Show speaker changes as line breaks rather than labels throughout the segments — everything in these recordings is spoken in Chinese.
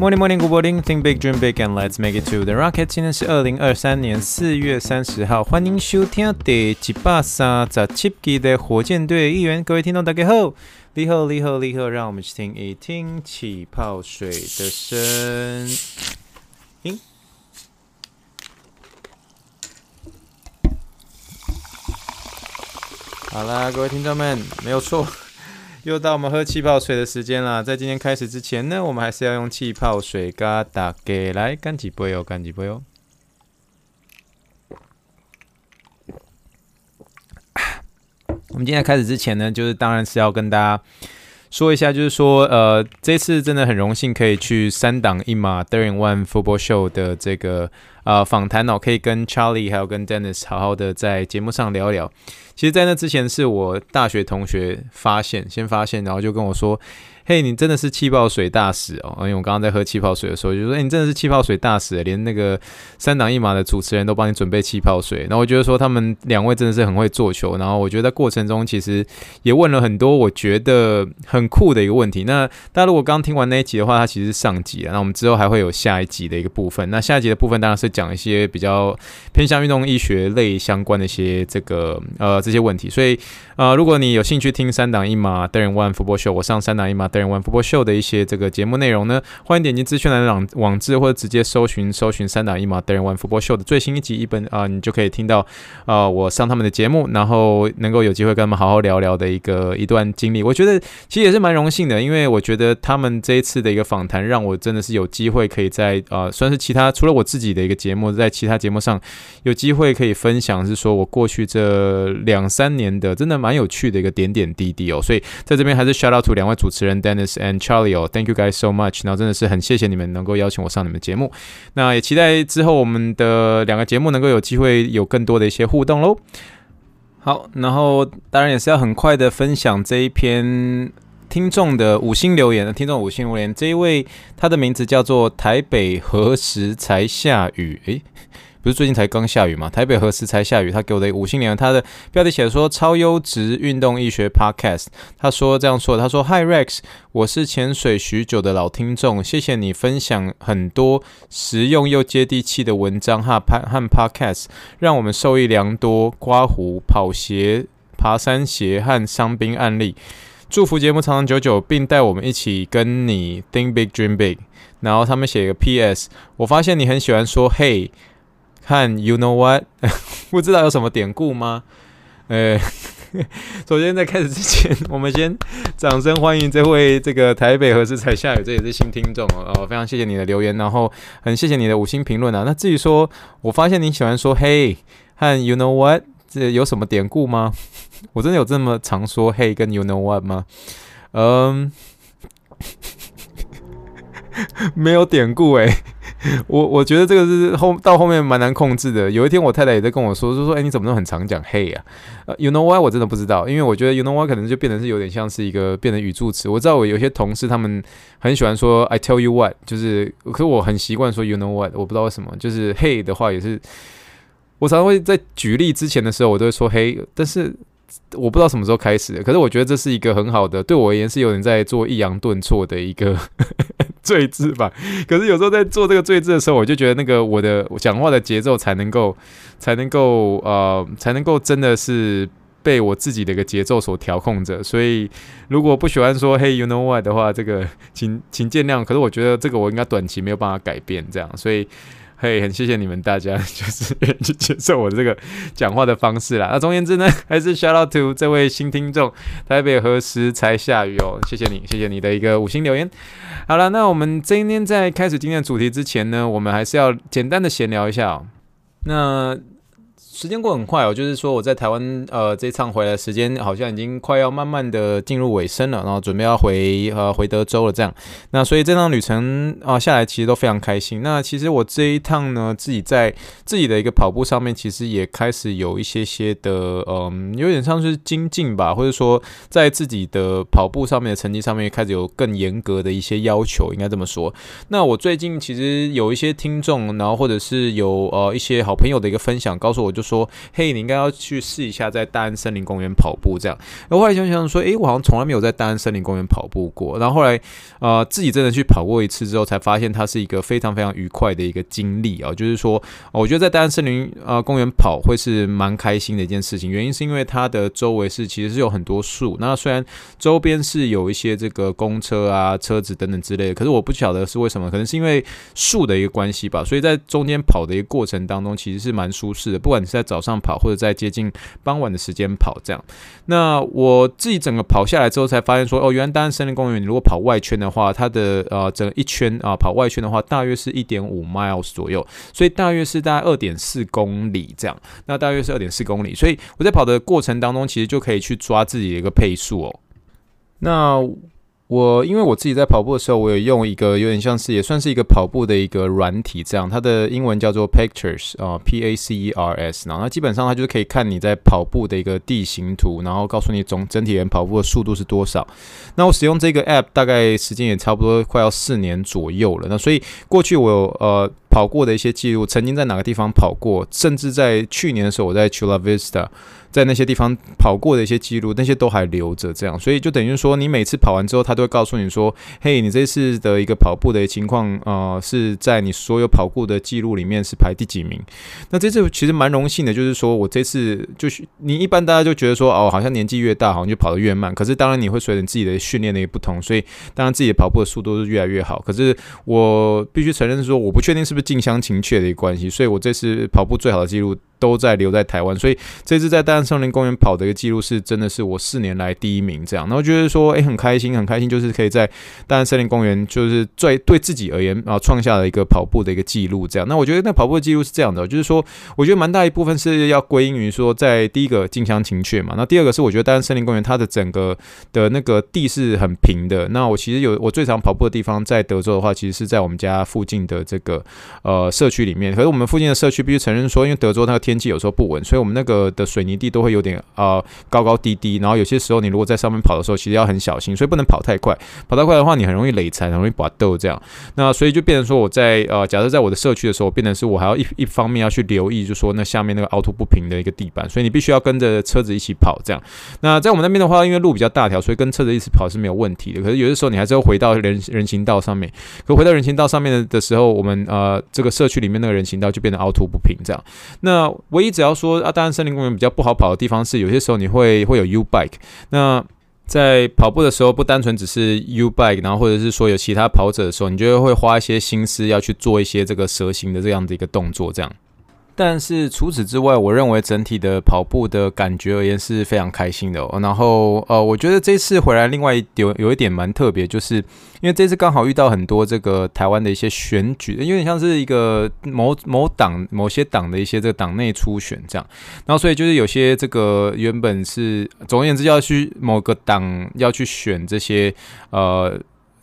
Morning, morning, good morning. Think big, dream big, and let's make it to the rocket. 今天是二零二三年四月三十号，欢迎收听第一百三十七集的火箭队一员。各位听众，大家好，你好，你好，你好，让我们去听一听气泡水的声音。好啦，各位听众们，没有错。又到我们喝气泡水的时间了。在今天开始之前呢，我们还是要用气泡水嘎打给来干几杯哦，干几杯哦。我们今天开始之前呢，就是当然是要跟大家说一下，就是说，呃，这次真的很荣幸可以去三档一码 During One Football Show 的这个呃访谈哦，可以跟 Charlie 还有跟 Dennis 好好的在节目上聊聊。其实，在那之前是我大学同学发现，先发现，然后就跟我说。嘿你真的是气泡水大使哦！因为我刚刚在喝气泡水的时候，就说：“哎、你真的是气泡水大使，连那个三档一码的主持人都帮你准备气泡水。”然后我觉得说他们两位真的是很会做球。然后我觉得在过程中其实也问了很多我觉得很酷的一个问题。那大家如果刚听完那一集的话，它其实是上集了。那我们之后还会有下一集的一个部分。那下一集的部分当然是讲一些比较偏向运动医学类相关的一些这个呃这些问题。所以呃，如果你有兴趣听三档一码 Third and One Football Show，我上三档一码 Third and One Football Show 的一些这个节目内容呢，欢迎点击资讯栏的网网志，或者直接搜寻搜寻三档一码 Third and One Football Show 的最新一集一本啊、你就可以听到啊、我上他们的节目，然后能够有机会跟他们好好聊聊的一个一段经历。我觉得其实也是蛮荣幸的，因为我觉得他们这一次的一个访谈，让我真的是有机会可以在啊、算是其他除了我自己的一个节目，在其他节目上有机会可以分享，是说我过去这两三年的真的蛮有趣的一个点点滴滴哦。所以在这边还是 shout out to 两位主持人 Dennis and Charlie 哦，Thank you guys so much。然后真的是很谢谢你们能够邀请我上你们节目。那也期待之后我们的两个节目能够有机会有更多的一些互动喽。好，然后当然也是要很快的分享这一篇听众的五星留言的听众五星留言。这一位他的名字叫做台北何时才下雨？诶。不是最近才刚下雨吗？台北何时才下雨？他给我的五星连，他的标题写说超优质运动医学 Podcast。他说这样说，他说 Hi Rex，我是潜水许久的老听众，谢谢你分享很多实用又接地气的文章哈，和和 Podcast 让我们受益良多。刮胡、跑鞋、爬山鞋和伤兵案例，祝福节目长长久久，并带我们一起跟你 Think Big Dream Big。然后他们写一个 PS，我发现你很喜欢说 Hey。看，you know what？不知道有什么典故吗？呃，首先在开始之前，我们先掌声欢迎这位这个台北何时才下雨？这也是新听众哦，非常谢谢你的留言，然后很谢谢你的五星评论啊。那至于说，我发现你喜欢说 “hey” 和 “you know what”，这有什么典故吗？我真的有这么常说 “hey” 跟 “you know what” 吗？嗯，没有典故诶。我我觉得这个是后到后面蛮难控制的。有一天我太太也在跟我说，就说：“哎，你怎么都很常讲 ‘hey’ 啊？”呃，“you know why” 我真的不知道，因为我觉得 “you know why” 可能就变成是有点像是一个变成语助词。我知道我有些同事他们很喜欢说 “I tell you what”，就是可是我很习惯说 “you know what”，我不知道为什么。就是 “hey” 的话也是，我常常会在举例之前的时候，我都会说 “hey”，但是。我不知道什么时候开始的，可是我觉得这是一个很好的，对我而言是有人在做抑扬顿挫的一个 最字吧。可是有时候在做这个最字的时候，我就觉得那个我的讲话的节奏才能够，才能够呃，才能够真的是被我自己的一个节奏所调控着。所以如果不喜欢说 “Hey, you know why” 的话，这个请请见谅。可是我觉得这个我应该短期没有办法改变，这样，所以。嘿很谢谢你们大家，就是愿意去接受我这个讲话的方式啦。那总而言之呢，还是 shout out to 这位新听众，台北何时才下雨哦？谢谢你，谢谢你的一个五星留言。好了，那我们今天在开始今天的主题之前呢，我们还是要简单的闲聊一下哦。那时间过很快哦，就是说我在台湾呃这一趟回来时间好像已经快要慢慢的进入尾声了，然后准备要回呃回德州了这样。那所以这趟旅程啊、下来其实都非常开心。那其实我这一趟呢，自己在自己的一个跑步上面，其实也开始有一些些的嗯、有点像是精进吧，或者说在自己的跑步上面的成绩上面开始有更严格的一些要求，应该这么说。那我最近其实有一些听众，然后或者是有呃一些好朋友的一个分享，告诉我就说，嘿，你应该要去试一下在大安森林公园跑步这样。然后来想想说，诶，我好像从来没有在大安森林公园跑步过。然后后来呃自己真的去跑过一次之后，才发现它是一个非常非常愉快的一个经历啊。就是说，我觉得在大安森林呃公园跑会是蛮开心的一件事情。原因是因为它的周围是其实是有很多树，那虽然周边是有一些这个公车啊、车子等等之类的，可是我不晓得是为什么，可能是因为树的一个关系吧。所以在中间跑的一个过程当中，其实是蛮舒适的。不管在早上跑，或者在接近傍晚的时间跑，这样。那我自己整个跑下来之后，才发现说，哦，原来大安森林公园，你如果跑外圈的话，它的呃整个一圈啊、跑外圈的话，大约是一点五 miles 左右，所以大约是大概二点四公里这样。那大约是二点四公里，所以我在跑的过程当中，其实就可以去抓自己的一个配速哦。那我因为我自己在跑步的时候，我有用一个有点像是也算是一个跑步的一个软体，这样。它的英文叫做 Pacers 啊，P A C E R S，然后它基本上它就是可以看你在跑步的一个地形图，然后告诉你总整体人跑步的速度是多少。那我使用这个 App 大概时间也差不多快要四年左右了，那所以过去我有呃跑过的一些记录，曾经在哪个地方跑过，甚至在去年的时候我在 Chula Vista。在那些地方跑过的一些记录，那些都还留着，这样，所以就等于说，你每次跑完之后，他都会告诉你说：“嘿，你这次的一个跑步的情况，呃，是在你所有跑过的记录里面是排第几名？”那这次其实蛮荣幸的，就是说我这次就是你一般大家就觉得说，哦，好像年纪越大，好像就跑得越慢。可是当然你会随着你自己的训练的一个不同，所以当然自己的跑步的速度是越来越好。可是我必须承认说，我不确定是不是近乡情怯的一个关系，所以我这次跑步最好的记录。都在留在台湾，所以这次在大安森林公园跑的一个记录是真的是我四年来第一名这样，然后觉得说，诶，很开心，很开心，就是可以在大安森林公园，就是最对自己而言啊，创下了一个跑步的一个记录这样。那我觉得那跑步的记录是这样的，就是说，我觉得蛮大一部分是要归因于说，在第一个近乡情怯嘛，那第二个是我觉得大安森林公园它的整个的那个地是很平的。那我其实有我最常跑步的地方在德州的话，其实是在我们家附近的这个呃社区里面。可是我们附近的社区必须承认说，因为德州那个天气有时候不稳，所以我们那个的水泥地都会有点、呃、高高低低，然后有些时候你如果在上面跑的时候，其实要很小心，所以不能跑太快。跑太快的话，你很容易累残，很容易拔豆这样。那所以就变成说，我在呃，假设在我的社区的时候，变成是我还要一一方面要去留意，就说那下面那个凹凸不平的一个地板，所以你必须要跟着车子一起跑这样。那在我们那边的话，因为路比较大条，所以跟车子一起跑是没有问题的。可是有的时候你还是要回到人人行道上面。可回到人行道上面的时候，我们呃这个社区里面那个人行道就变得凹凸不平这样。那唯一只要说啊，当然森林公园比较不好跑的地方是，有些时候你会会有 U bike。那在跑步的时候，不单纯只是 U bike，然后或者是说有其他跑者的时候，你就会花一些心思要去做一些这个蛇形的这样的一个动作，这样。但是除此之外，我认为整体的跑步的感觉而言是非常开心的哦。然后呃，我觉得这次回来，另外有有一点蛮特别，就是因为这次刚好遇到很多这个台湾的一些选举，有点像是一个某某党某些党的一些这个党内初选这样。然后所以就是有些这个原本是总而言之要去某个党要去选这些呃。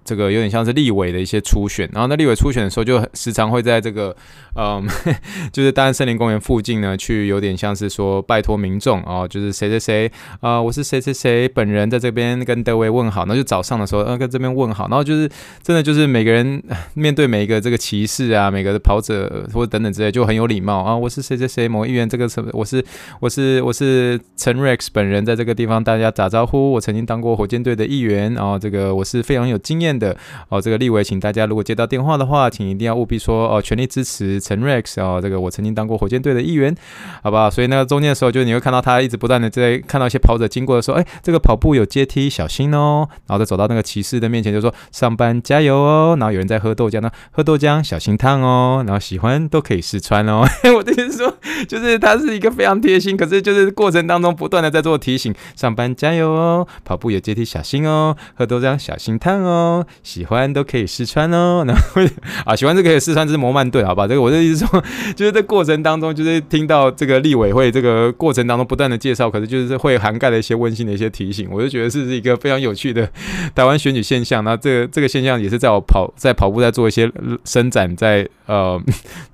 这个有点像是立委的一些初选，然后那立委初选的时候，就时常会在这个，嗯，就是大安森林公园附近呢，去有点像是说拜托民众哦，就是谁谁谁啊、我是谁谁谁本人在这边跟各位问好，那就早上的时候，呃，跟这边问好，然后就是真的就是每个人 面对每一个这个骑士啊，每个的跑者或者等等之类，就很有礼貌啊，我是谁谁谁某议员，这个什么，我是我是我是陈 Rex 本人，在这个地方大家打招呼，我曾经当过火箭队的议员，然后这个我是非常有经验的哦，这个立委，请大家如果接到电话的话，请一定要务必说哦，全力支持陈 Rex 哦，这个我曾经当过火箭队的一员，好不好？所以那个中间的时候，就你会看到他一直不断的在看到一些跑者经过的时候，哎，这个跑步有阶梯，小心哦。然后再走到那个骑士的面前，就说上班加油哦。然后有人在喝豆浆呢，喝豆浆小心烫哦。然后喜欢都可以试穿哦。我的意思说，就是他是一个非常贴心，可是就是过程当中不断的在做提醒，上班加油哦，跑步有阶梯小心哦，喝豆浆小心烫哦。喜欢都可以试穿哦。然后啊，喜欢这个可以试穿，这是摩曼顿，好吧？这个我的意思说，就是在过程当中，就是听到这个立委会这个过程当中不断的介绍，可是就是会涵盖了一些温馨的一些提醒，我就觉得是一个非常有趣的台湾选举现象。那这个 这个现象也是在我跑在跑步在做一些伸展，在呃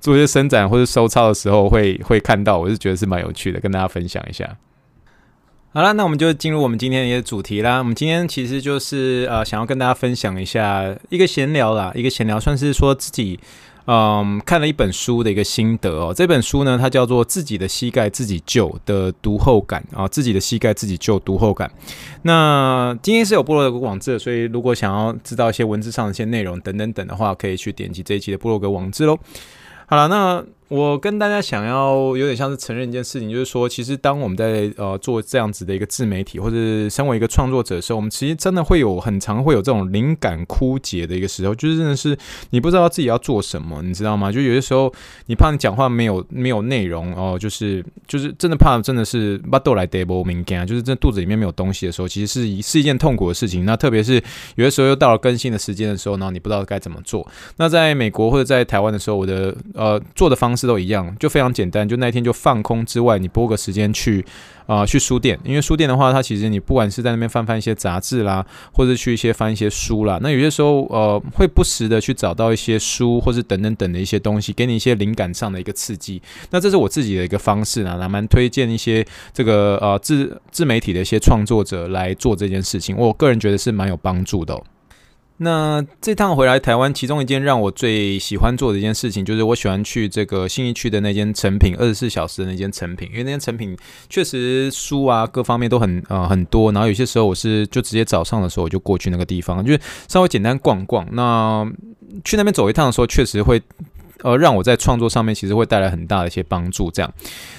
做一些伸展或者收操的时候会会看到，我是觉得是蛮有趣的，跟大家分享一下。好了，那我们就进入我们今天的一个主题啦。我们今天其实就是呃，想要跟大家分享一下一个闲聊啦，一个闲聊，算是说自己嗯看了一本书的一个心得哦。这本书呢，它叫做《自己的膝盖自己救》的读后感啊，自己的膝盖自己救读后感。那今天是有部落格网志，所以如果想要知道一些文字上的一些内容等等等的话，可以去点击这一期的部落格网志喽。好了，那。我跟大家想要有点像是承认一件事情，就是说，其实当我们在呃做这样子的一个自媒体，或者身为一个创作者的时候，我们其实真的会有很常会有这种灵感枯竭的一个时候，就是真的是你不知道自己要做什么，你知道吗？就有些时候你怕你讲话没有没有内容哦，就是就是真的怕真的是巴豆来 double 敏感，就是这肚子里面没有东西的时候，其实是一是一件痛苦的事情。那特别是有的时候又到了更新的时间的时候，然后你不知道该怎么做。那在美国或者在台湾的时候，我的呃做的方方式都一样，就非常简单。就那一天就放空之外，你拨个时间去啊、去书店。因为书店的话，它其实你不管是在那边翻翻一些杂志啦，或者去一些翻一些书啦，那有些时候呃，会不时的去找到一些书，或是等等等的一些东西，给你一些灵感上的一个刺激。那这是我自己的一个方式呢，那蛮推荐一些这个呃自自媒体的一些创作者来做这件事情。我个人觉得是蛮有帮助的。那这趟回来台湾，其中一件让我最喜欢做的一件事情，就是我喜欢去这个信义区的那间成品，二十四小时的那间成品，因为那间成品确实书啊各方面都很呃很多，然后有些时候我是就直接早上的时候我就过去那个地方，就是稍微简单逛逛。那去那边走一趟的时候，确实会。呃，让我在创作上面其实会带来很大的一些帮助。这样，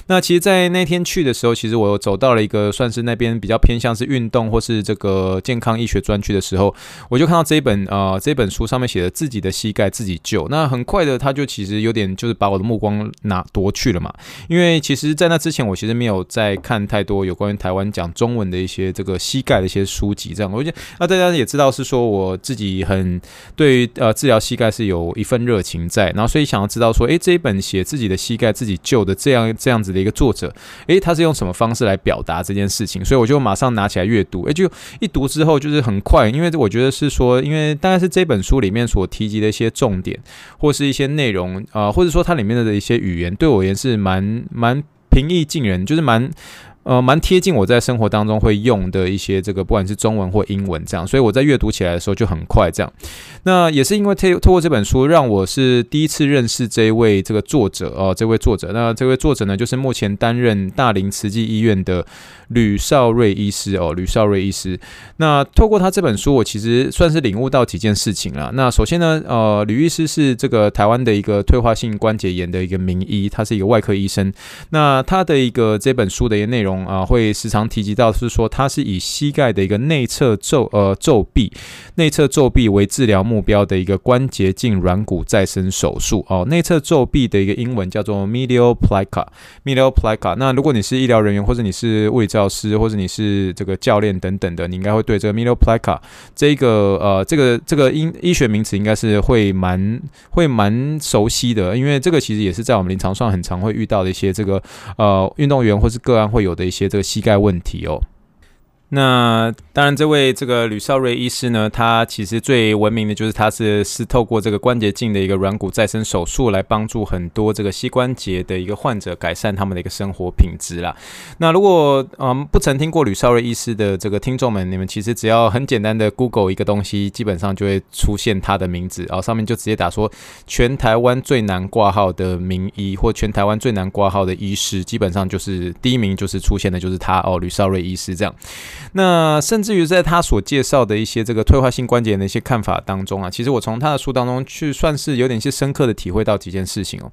那其实，在那天去的时候，其实我走到了一个算是那边比较偏向是运动或是这个健康医学专区的时候，我就看到这一本呃这本书上面写的“自己的膝盖自己救”。那很快的，他就其实有点就是把我的目光拿夺去了嘛。因为其实，在那之前，我其实没有在看太多有关于台湾讲中文的一些这个膝盖的一些书籍。这样，我觉得那大家也知道是说我自己很对于呃治疗膝盖是有一份热情在，然后所以想。想要知道说，诶，这一本写自己的膝盖自己救的这样这样子的一个作者，诶，他是用什么方式来表达这件事情？所以我就马上拿起来阅读，诶，就一读之后就是很快，因为我觉得是说，因为大概是这本书里面所提及的一些重点，或是一些内容啊、或者说它里面的一些语言，对我而言是蛮蛮平易近人，就是蛮。呃，蛮贴近我在生活当中会用的一些这个，不管是中文或英文这样，所以我在阅读起来的时候就很快这样。那也是因为透透过这本书，让我是第一次认识这一位这个作者哦，这位作者。那这位作者呢，就是目前担任大林慈济医院的吕少瑞医师哦，吕少瑞医师。那透过他这本书，我其实算是领悟到几件事情了。那首先呢，呃，吕医师是这个台湾的一个退化性关节炎的一个名医，他是一个外科医生。那他的一个这本书的一个内容。啊，会时常提及到是说，他是以膝盖的一个内侧皱呃皱壁、内侧皱壁为治疗目目标的一个关节镜软骨再生手术哦。内侧皱壁的一个英文叫做 medial plica，medial plica。那如果你是医疗人员，或者你是物理治疗师，或者你是这个教练等等的，你应该会对这个 medial plica 这个呃这个这个医医学名词应该是会蛮会蛮熟悉的，因为这个其实也是在我们临床上很常会遇到的一些这个呃运动员或是个案会有的。一些这个膝盖问题哦。那当然，这位这个吕少瑞医师呢，他其实最闻名的就是他是是透过这个关节镜的一个软骨再生手术来帮助很多这个膝关节的一个患者改善他们的一个生活品质啦。那如果嗯不曾听过吕少瑞医师的这个听众们，你们其实只要很简单的 Google 一个东西，基本上就会出现他的名字，然后上面就直接打说全台湾最难挂号的名医或全台湾最难挂号的医师，基本上就是第一名就是出现的就是他哦，吕少瑞医师这样。那甚至于在他所介绍的一些这个退化性关节炎的一些看法当中啊，其实我从他的书当中去算是有点些深刻的体会到几件事情哦。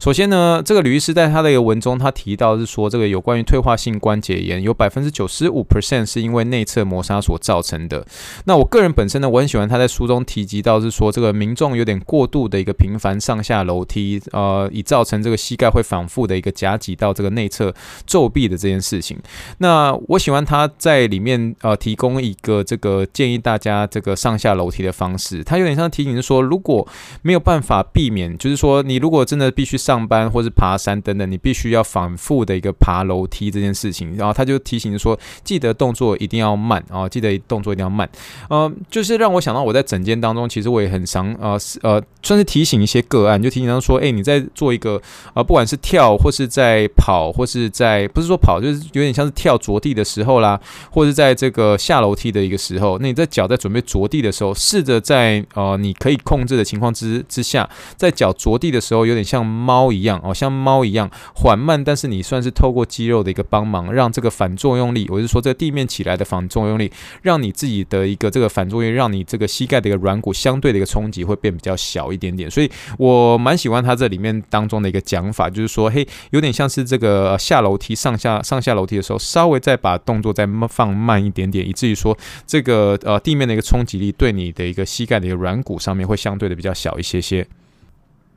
首先呢，这个吕医师在他的一个文中，他提到是说，这个有关于退化性关节炎有百分之九十五 percent 是因为内侧磨砂所造成的。那我个人本身呢，我很喜欢他在书中提及到是说，这个民众有点过度的一个频繁上下楼梯，呃，以造成这个膝盖会反复的一个夹挤到这个内侧皱壁的这件事情。那我喜欢他在里面呃提提供一个这个建议大家这个上下楼梯的方式。它有点像提醒是说，如果没有办法避免，就是说你如果真的必须上班或是爬山等等，你必须要反复的一个爬楼梯这件事情。然后他就提醒说，记得动作一定要慢啊，记得动作一定要慢。呃，就是让我想到我在整间当中，其实我也很常呃呃，算是提醒一些个案，就提醒他说，哎，你在做一个啊、呃，不管是跳或是在跑或是在不是说跑，就是有点像是跳着地的时候啦，或者在这个下楼梯的一个时候，那你在脚在准备着地的时候，试着在呃你可以控制的情况之之下，在脚着地的时候，有点像猫一样哦，像猫一样缓慢，但是你算是透过肌肉的一个帮忙，让这个反作用力，我是说这地面起来的反作用力，让你自己的一个这个反作用，让你这个膝盖的一个软骨相对的一个冲击会变比较小一点点，所以我蛮喜欢它这里面当中的一个讲法，就是说嘿，有点像是这个下楼梯上下上下楼梯的时候，稍微再把动作再放慢一点点，以至于说这个呃地面的一个冲击力对你的一个膝盖的一个软骨上面会相对的比较小一些些。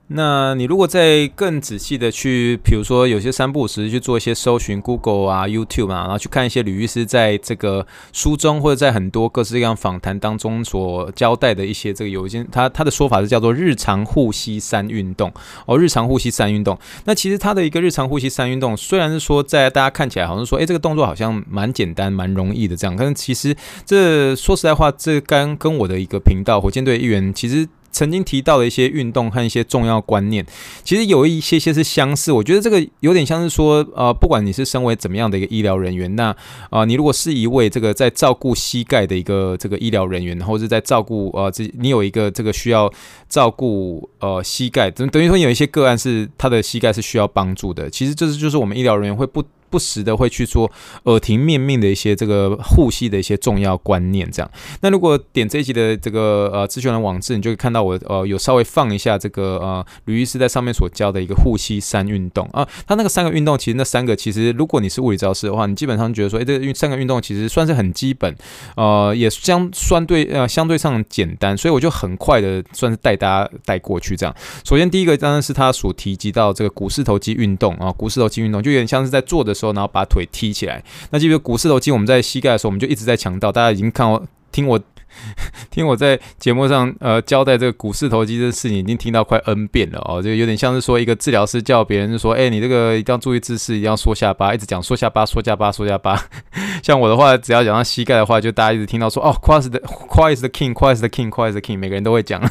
那你如果再更仔细的去，比如说有些三不五时去做一些搜寻，Google 啊、YouTube 啊，然后去看一些吕医师在这个书中或者在很多各式各样访谈当中所交代的一些这个有一些他他的说法是叫做日常呼吸三运动哦，日常呼吸三运动。那其实他的一个日常呼吸三运动，虽然是说在大家看起来好像说，诶，这个动作好像蛮简单、蛮容易的这样，但是其实这说实在话，这刚跟我的一个频道火箭队议员其实。曾经提到的一些运动和一些重要观念，其实有一些些是相似。我觉得这个有点像是说，呃，不管你是身为怎么样的一个医疗人员，那啊、你如果是一位这个在照顾膝盖的一个这个医疗人员，或者是在照顾呃，这你有一个这个需要照顾呃膝盖，等等于说有一些个案是他的膝盖是需要帮助的。其实这是就是我们医疗人员会不。不时的会去说耳提面命的一些这个护膝的一些重要观念，这样。那如果点这一集的这个呃资讯的网志，你就可以看到我呃有稍微放一下这个呃吕医师在上面所教的一个护膝三运动啊。他那个三个运动，其实那三个其实如果你是物理治疗师的话，你基本上觉得说，哎，这运三个运动其实算是很基本，呃，也相相对呃相对上简单，所以我就很快的算是带大家带过去这样。首先第一个当然是他所提及到这个股四头肌运动啊，股四头肌运动就有点像是在做的然后把腿踢起来。那这个股四头肌，我们在膝盖的时候，我们就一直在强调。大家已经看我 听我。听我在节目上呃交代这个股四头肌这事情，已经听到快 N 遍了哦，就有点像是说一个治疗师叫别人说，哎，你这个一定要注意姿势，一定要缩下巴，一直讲缩下巴，缩下巴，缩下巴。像我的话，只要讲到膝盖的话，就大家一直听到说，哦，Quad the Quad is the king，Quad is the king，Quad is the king，每个人都会讲，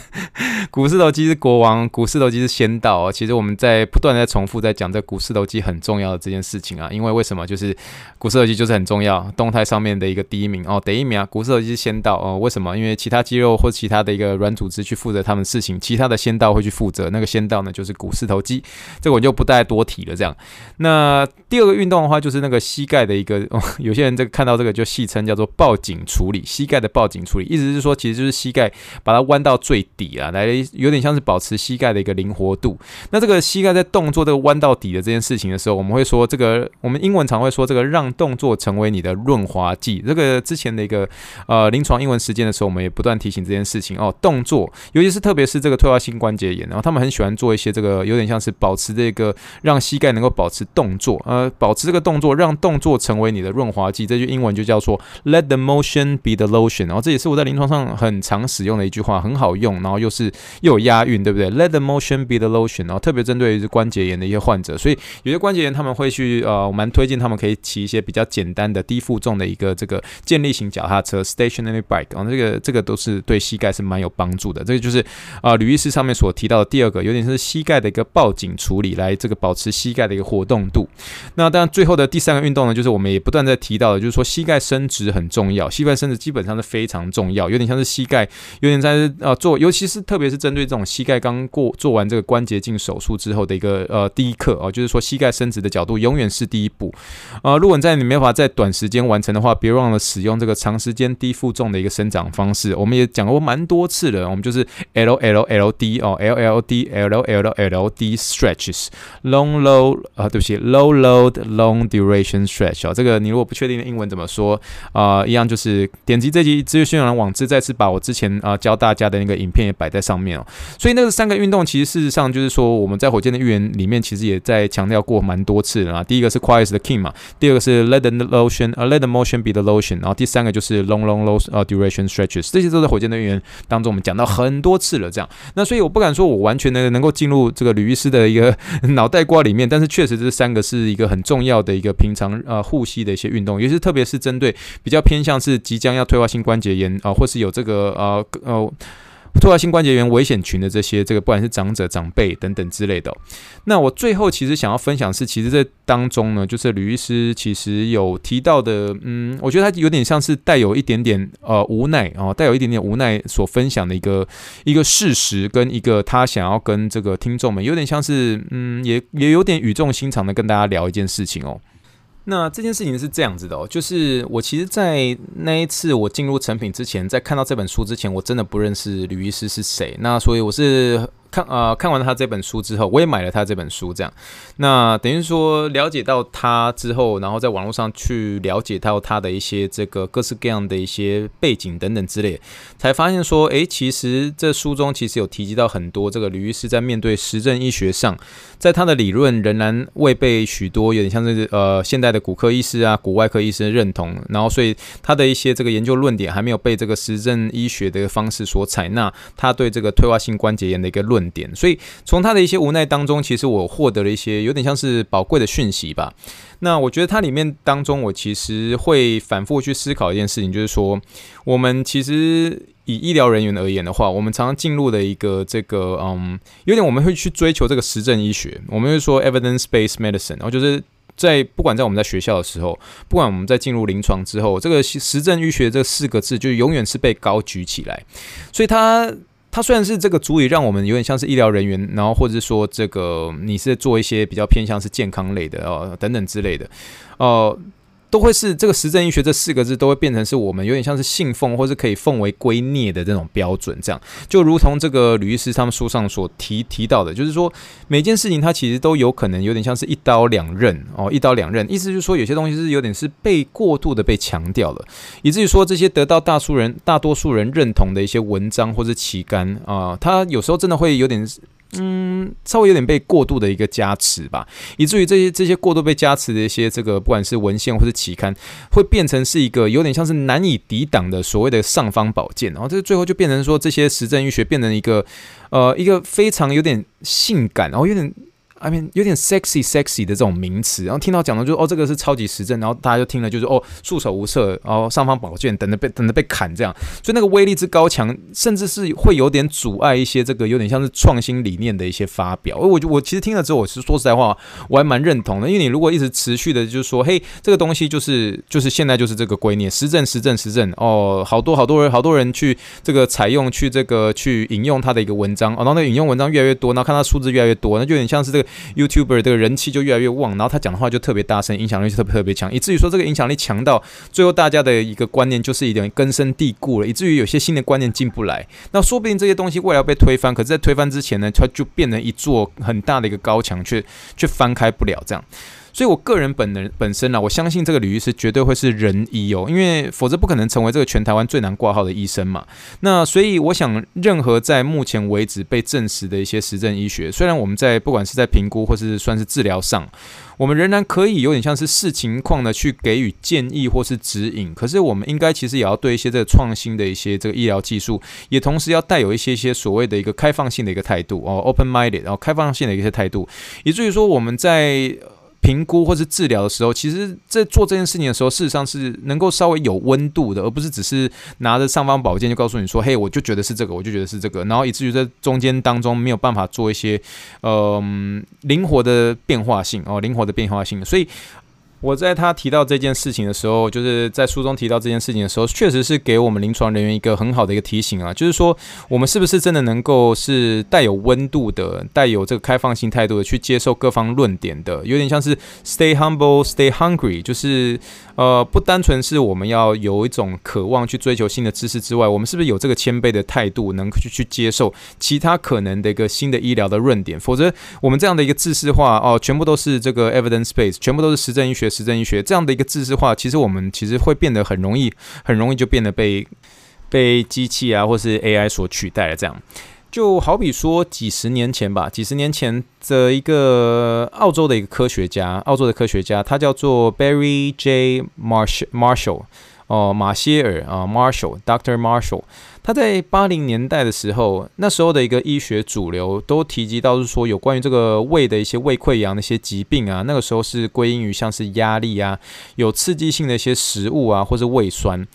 股四头肌是国王，股四头肌是先到哦。其实我们在不断的在重复在讲这股四头肌很重要的这件事情啊，因为为什么？就是股四头肌就是很重要，动态上面的一个第一名哦，第一名啊，股四头肌是先到哦。为什么？因为其他肌肉或其他的一个软组织去负责他们事情，其他的先到会去负责。那个先到呢，就是股四头肌，这个我就不再多提了。这样，那第二个运动的话，就是那个膝盖的一个，哦、有些人看到这个就戏称叫做抱紧处理，膝盖的抱紧处理，意思是说，其实就是膝盖把它弯到最底啊，来有点像是保持膝盖的一个灵活度。那这个膝盖在动作这个弯到底的这件事情的时候，我们会说这个，我们英文常会说这个让动作成为你的润滑剂。这个之前的一个呃临床英文实践的时候，我们也不断提醒这件事情哦，动作，尤其是特别是这个退化性关节炎，然后他们很喜欢做一些这个有点像是保持这个让膝盖能够保持动作，呃，保持这个动作，让动作成为你的润滑剂。这句英文就叫做 Let the motion be the lotion。然后这也是我在临床上很常使用的一句话，很好用，然后又是又有押韵，对不对？Let the motion be the lotion。然后特别针对于关节炎的一些患者，所以有些关节炎他们会去呃，我蛮推荐他们可以骑一些比较简单的低负重的一个这个健力型脚踏车 （stationary bike）。然后这个这个都是对膝盖是蛮有帮助的，这个就是啊，吕医师上面所提到的第二个，有点是膝盖的一个报警处理，来这个保持膝盖的一个活动度。那当然，最后的第三个运动呢，就是我们也不断在提到，就是说膝盖伸直很重要，膝盖伸直基本上是非常重要，有点像是膝盖有点在呃做，尤其是特别是针对这种膝盖刚过做完这个关节镜手术之后的一个呃第一课哦，就是说膝盖伸直的角度永远是第一步啊。如果在你没法在短时间完成的话，别忘了使用这个长时间低负重的一个伸展方式。我们也讲过蛮多次了，我们就是 L L L D 哦，L L D L L L D stretches long load 啊，对不起，low load long duration stretch 哦，这个你如果不确定英文怎么说啊、呃，一样就是点击这集资讯宣传网志，再次把我之前啊、教大家的那个影片也摆在上面哦。所以那个三个运动，其实事实上就是说我们在火箭的预言里面，其实也在强调过蛮多次的啊。第一个是 Quiet the King 嘛，第二个是 Let the motion 呃 Let the motion be the lotion，然后第三个就是 Long long low 呃 duration stretches，这些都在火箭的预言当中我们讲到很多次了。这样，那所以我不敢说我完全的能够进入这个吕医师的一个脑袋瓜里面，但是确实这三个是一个很重要的一个平常呃护膝的一些运动，是特别是针对比较偏向是即将要退化性关节炎啊、或是有这个呃呃。退化性关节炎危险群的这些，这个不管是长者、长辈等等之类的、那我最后其实想要分享是，其实这当中呢，就是吕医师其实有提到的，嗯，我觉得他有点像是带有一点点呃无奈哦，带有一点点无奈所分享的一个一个事实，跟一个他想要跟这个听众们有点像是，嗯，也也有点语重心长的跟大家聊一件事情哦。那这件事情是这样子的哦，就是我其实，在那一次我进入成品之前，在看到这本书之前，我真的不认识吕医师是谁。那所以我是。看呃，看完他这本书之后，我也买了他这本书，这样，那等于说了解到他之后，然后在网络上去了解到他的一些这个各式各样的一些背景等等之类，才发现说，诶，其实这书中其实有提及到很多这个吕医师在面对实证医学上，在他的理论仍然未被许多有点像是呃现代的骨科医师啊、骨外科医生认同，然后所以他的一些这个研究论点还没有被这个实证医学的方式所采纳，他对这个退化性关节炎的一个论。点，所以从他的一些无奈当中，其实我获得了一些有点像是宝贵的讯息吧。那我觉得它里面当中，我其实会反复去思考一件事情，就是说，我们其实以医疗人员而言的话，我们常常进入的一个这个，嗯，有点我们会去追求这个实证医学，我们会说 evidence-based medicine，然后就是在不管在我们在学校的时候，不管我们在进入临床之后，这个实证医学这四个字就永远是被高举起来，所以它。它虽然是这个足以让我们有点像是医疗人员，然后或者说这个你是做一些比较偏向是健康类的哦等等之类的，哦。都会是这个实证医学这四个字都会变成是我们有点像是信奉或是可以奉为圭臬的这种标准，这样就如同这个吕医师他们书上所提提到的，就是说每件事情它其实都有可能有点像是一刀两刃哦，一刀两刃，意思就是说有些东西是有点是被过度的被强调了，以至于说这些得到大数人大多数人认同的一些文章或者旗杆啊，它有时候真的会有点。嗯，稍微有点被过度的一个加持吧，以至于这些这些过度被加持的一些这个，不管是文献或是期刊，会变成是一个有点像是难以抵挡的所谓的尚方宝剑，然后这最后就变成说这些实证医学变成一个呃一个非常有点性感，然后有点。I mean, 有点 sexy sexy 的这种名词，然后听到讲的就哦，这个是超级实证，然后大家就听了就是哦，束手无策，然后尚方宝剑等着被等着被砍这样，所以那个威力之高强，甚至是会有点阻碍一些这个有点像是创新理念的一些发表。而我我其实听了之后，我是说实在话，我还蛮认同的，因为你如果一直持续的，就是说，嘿，这个东西就是就是现在就是这个观念，实证实证实证哦，好多好多人好多人去这个采用去这个去引用他的一个文章，哦，然后那引用文章越来越多，然后看他数字越来越多，那就有点像是这个。YouTuber 这个人气就越来越旺，然后他讲的话就特别大声，影响力就特别特别强，以至于说这个影响力强到最后大家的一个观念就是一点根深蒂固了，以至于有些新的观念进不来。那说不定这些东西未来被推翻，可是，在推翻之前呢，它就变成一座很大的一个高墙，却却翻开不了这样。所以，我个人本人本身呢，我相信这个吕医师绝对会是仁医哦，因为否则不可能成为这个全台湾最难挂号的医生嘛。那所以，我想，任何在目前为止被证实的一些实证医学，虽然我们在不管是在评估或是算是治疗上，我们仍然可以有点像是视情况的去给予建议或是指引，可是我们应该其实也要对一些这个创新的一些这个医疗技术，也同时要带有一些些所谓的一个开放性的一个态度哦，open-minded，然后开放性的一些态度，以至于说我们在。评估或是治疗的时候，其实，在做这件事情的时候，事实上是能够稍微有温度的，而不是只是拿着尚方宝剑就告诉你说：“嘿，我就觉得是这个，我就觉得是这个。”然后以至于在中间当中没有办法做一些，嗯，灵活的变化性哦，灵活的变化性，所以。我在他提到这件事情的时候，就是在书中提到这件事情的时候，确实是给我们临床人员一个很好的一个提醒啊，就是说我们是不是真的能够是带有温度的、带有这个开放性态度的去接受各方论点的，有点像是 stay humble, stay hungry，就是呃，不单纯是我们要有一种渴望去追求新的知识之外，我们是不是有这个谦卑的态度，能去去接受其他可能的一个新的医疗的论点？否则，我们这样的一个知识化哦，全部都是这个 evidence base，全部都是实证医学、实证医学这样的一个知识化，其实我们其实会变得很容易，很容易就变得被被机器啊，或是 AI 所取代了这样。就好比说几十年前吧，几十年前的一个澳洲的一个科学家，澳洲的科学家，他叫做 Barry J. Marshall 哦，马歇尔啊，Marshall，Dr. Marshall。他在八零年代的时候，那时候的一个医学主流都提及到是说，有关于这个胃的一些胃溃疡的一些疾病啊，那个时候是归因于像是压力啊，有刺激性的一些食物啊，或是胃酸。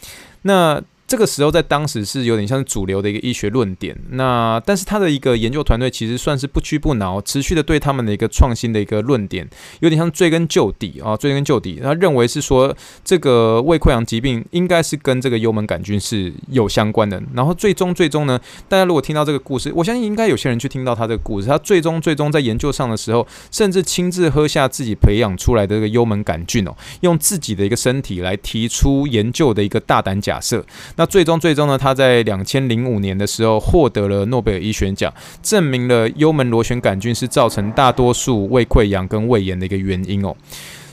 那这个时候在当时是有点像是主流的一个医学论点，那但是他的一个研究团队其实算是不屈不挠，持续的对他们的一个创新的一个论点，有点像追根究底啊，追根究底。他认为是说这个胃溃疡疾病应该是跟这个幽门杆菌是有相关的，然后最终最终呢，大家如果听到这个故事，我相信应该有些人去听到他这个故事，他最终最终在研究上的时候，甚至亲自喝下自己培养出来的这个幽门杆菌哦，用自己的一个身体来提出研究的一个大胆假设。那最终，最终呢，他在两千零五年的时候获得了诺贝尔医学奖，证明了幽门螺旋杆菌是造成大多数胃溃疡跟胃炎的一个原因哦。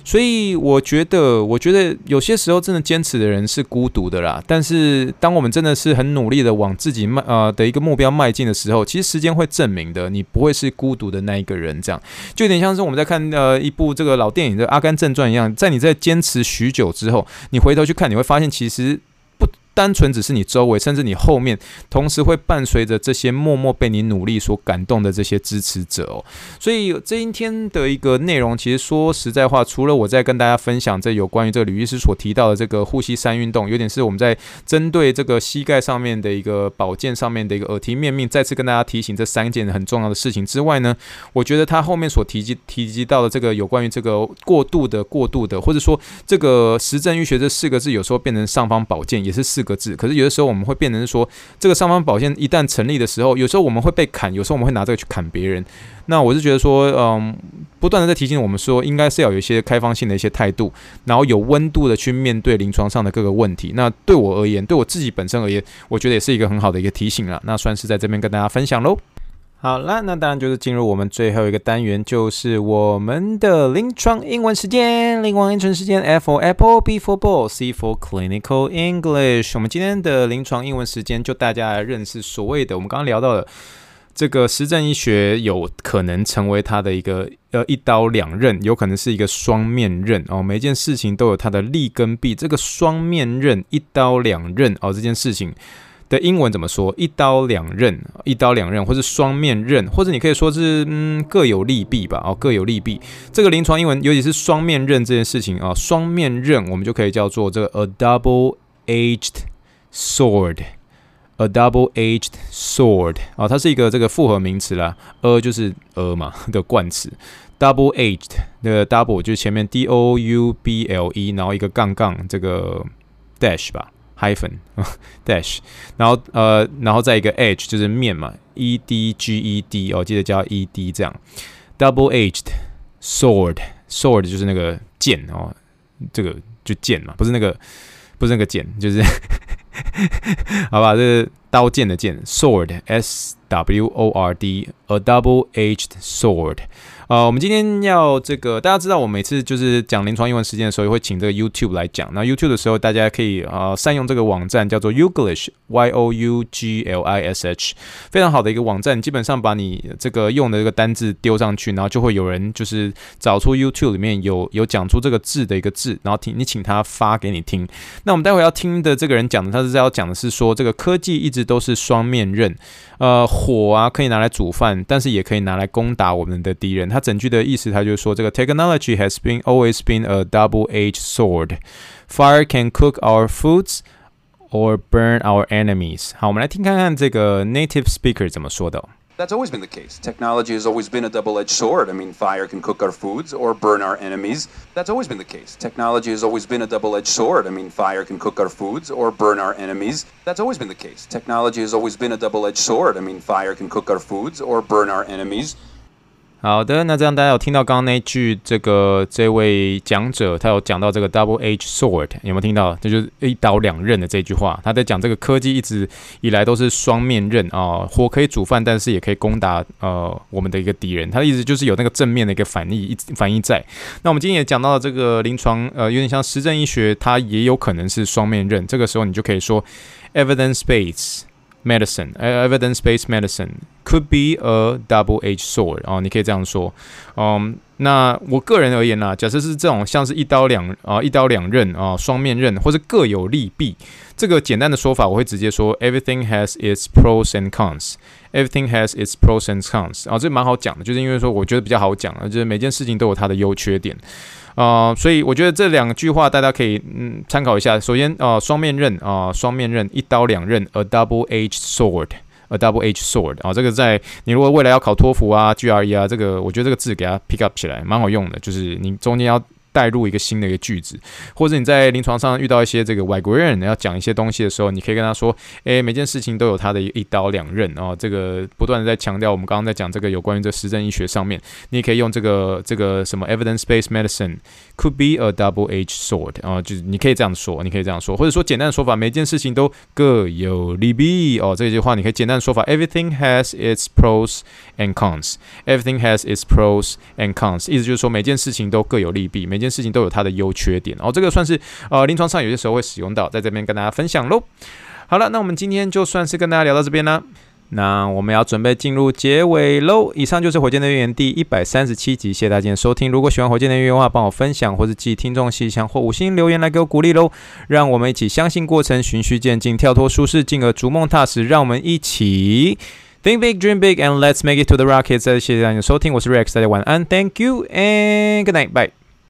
所以我觉得，我觉得有些时候真的坚持的人是孤独的啦。但是当我们真的是很努力的往自己迈呃的一个目标迈进的时候，其实时间会证明的，你不会是孤独的那一个人。这样就有点像是我们在看呃一部这个老电影的《阿甘正传》一样，在你在坚持许久之后，你回头去看，你会发现其实。单纯只是你周围，甚至你后面，同时会伴随着这些默默被你努力所感动的这些支持者哦。所以这一天的一个内容，其实说实在话，除了我在跟大家分享这有关于这个吕医师所提到的这个呼吸三运动，有点是我们在针对这个膝盖上面的一个保健上面的一个耳提面命，再次跟大家提醒这三件很重要的事情之外呢，我觉得他后面所提及提及到的这个有关于这个过度的过度的，或者说这个实证医学这四个字，有时候变成尚方宝剑，也是四。个字，可是有的时候我们会变成说，这个尚方宝剑一旦成立的时候，有时候我们会被砍，有时候我们会拿这个去砍别人。那我是觉得说，嗯，不断的在提醒我们说，应该是要有一些开放性的一些态度，然后有温度的去面对临床上的各个问题。那对我而言，对我自己本身而言，我觉得也是一个很好的一个提醒了。那算是在这边跟大家分享喽。好了，那当然就是进入我们最后一个单元，就是我们的临床英文时间。临床英文时间，F for Apple，B for Ball，C for Clinical English。我们今天的临床英文时间，就大家来认识所谓的我们刚刚聊到的这个实证医学，有可能成为它的一个呃一刀两刃，有可能是一个双面刃哦。每件事情都有它的利跟弊，这个双面刃一刀两刃哦，这件事情。的英文怎么说？一刀两刃，一刀两刃，或是双面刃，或者你可以说是嗯各有利弊吧。哦，各有利弊。这个临床英文，尤其是双面刃这件事情啊，双面刃我们就可以叫做这个 a double-edged sword，a double-edged sword 啊，它是一个这个复合名词啦，a 就是 a 嘛 的冠词，double-edged 那 double 就前面 d o u b l e，然后一个杠杠这个 dash 吧。Hyphen dash，然后呃，然后再一个 edge 就是面嘛，e d g e d 哦，记得加 e d 这样，double-edged sword，sword 就是那个剑哦，这个就剑嘛，不是那个不是那个剑，就是好吧，这是刀剑的剑，sword s w o r d，a double-edged sword。呃，我们今天要这个，大家知道，我每次就是讲临床英文时间的时候，也会请这个 YouTube 来讲。那 YouTube 的时候，大家可以呃善用这个网站，叫做 Youglish，Y O U G L I S H，非常好的一个网站。基本上把你这个用的这个单字丢上去，然后就会有人就是找出 YouTube 里面有有讲出这个字的一个字，然后听你请他发给你听。那我们待会要听的这个人讲的，他是要讲的是说，这个科技一直都是双面刃。呃，火啊可以拿来煮饭，但是也可以拿来攻打我们的敌人。他整句的意思，他就是说，这个 technology has been always been a double-edged sword. Fire can cook our foods or burn our enemies. 好，我们来听看看这个 native speaker 怎么说的。
That's always been the case. Technology has always been a double-edged sword. I mean, fire can cook our foods or burn our enemies. That's always been the case. Technology has always been a double-edged sword. I mean, fire can cook our foods or burn our enemies. That's always been the case. Technology has always been a double-edged sword. I mean, fire can cook our foods or burn our enemies.
好的，那这样大家有听到刚刚那句这个这位讲者他有讲到这个 double edge sword 有没有听到？这就是一刀两刃的这句话。他在讲这个科技一直以来都是双面刃啊，火可以煮饭，但是也可以攻打呃我们的一个敌人。他的意思就是有那个正面的一个反义一反义在。那我们今天也讲到了这个临床呃有点像实证医学，它也有可能是双面刃。这个时候你就可以说 evidence-based medicine evidence-based medicine could be a double-edged sword 哦，你可以这样说，嗯，那我个人而言呢、假设是这种像是一刀两啊一刀两刃啊双面刃，或是各有利弊，这个简单的说法，我会直接说 everything has its pros and cons，everything has its pros and cons 啊，这蛮好讲的，就是因为说我觉得比较好讲啊，就是每件事情都有它的优缺点。啊、所以我觉得这两句话大家可以嗯参考一下。首先啊，双、面刃啊，双、面刃，一刀两刃，a double edge sword，a double edge sword 啊，这个在你如果未来要考托福啊、GRE 啊，这个我觉得这个字给它 pick up 起来蛮好用的，就是你中间要。带入一个新的一个句子，或者你在临床上遇到一些这个外国人要讲一些东西的时候，你可以跟他说：“诶，每件事情都有它的一刀两刃哦。”这个不断的在强调，我们刚刚在讲这个有关于这实证医学上面，你也可以用这个这个什么 evidence-based medicine could be a double-edged sword 啊，就是你可以这样说，你可以这样说，或者说简单的说法，每件事情都各有利弊哦。这句话你可以简单的说法：Everything has its pros and cons. Everything has its pros and cons. 意思就是说每件事情都各有利弊，每件事情都有它的优缺点，哦，这个算是呃临床上有些时候会使用到，在这边跟大家分享喽。好了，那我们今天就算是跟大家聊到这边啦。那我们要准备进入结尾喽。以上就是火箭的预言第一百三十七集，谢谢大家收听。如果喜欢火箭的预言的话，帮我分享或者寄听众信箱或五星留言来给我鼓励喽。让我们一起相信过程，循序渐进，跳脱舒适，进而逐梦踏实。让我们一起 think big, dream big, and let's make it to the rockets。谢谢大家收听，我是 Rex，大家晚安，Thank you and good night，bye。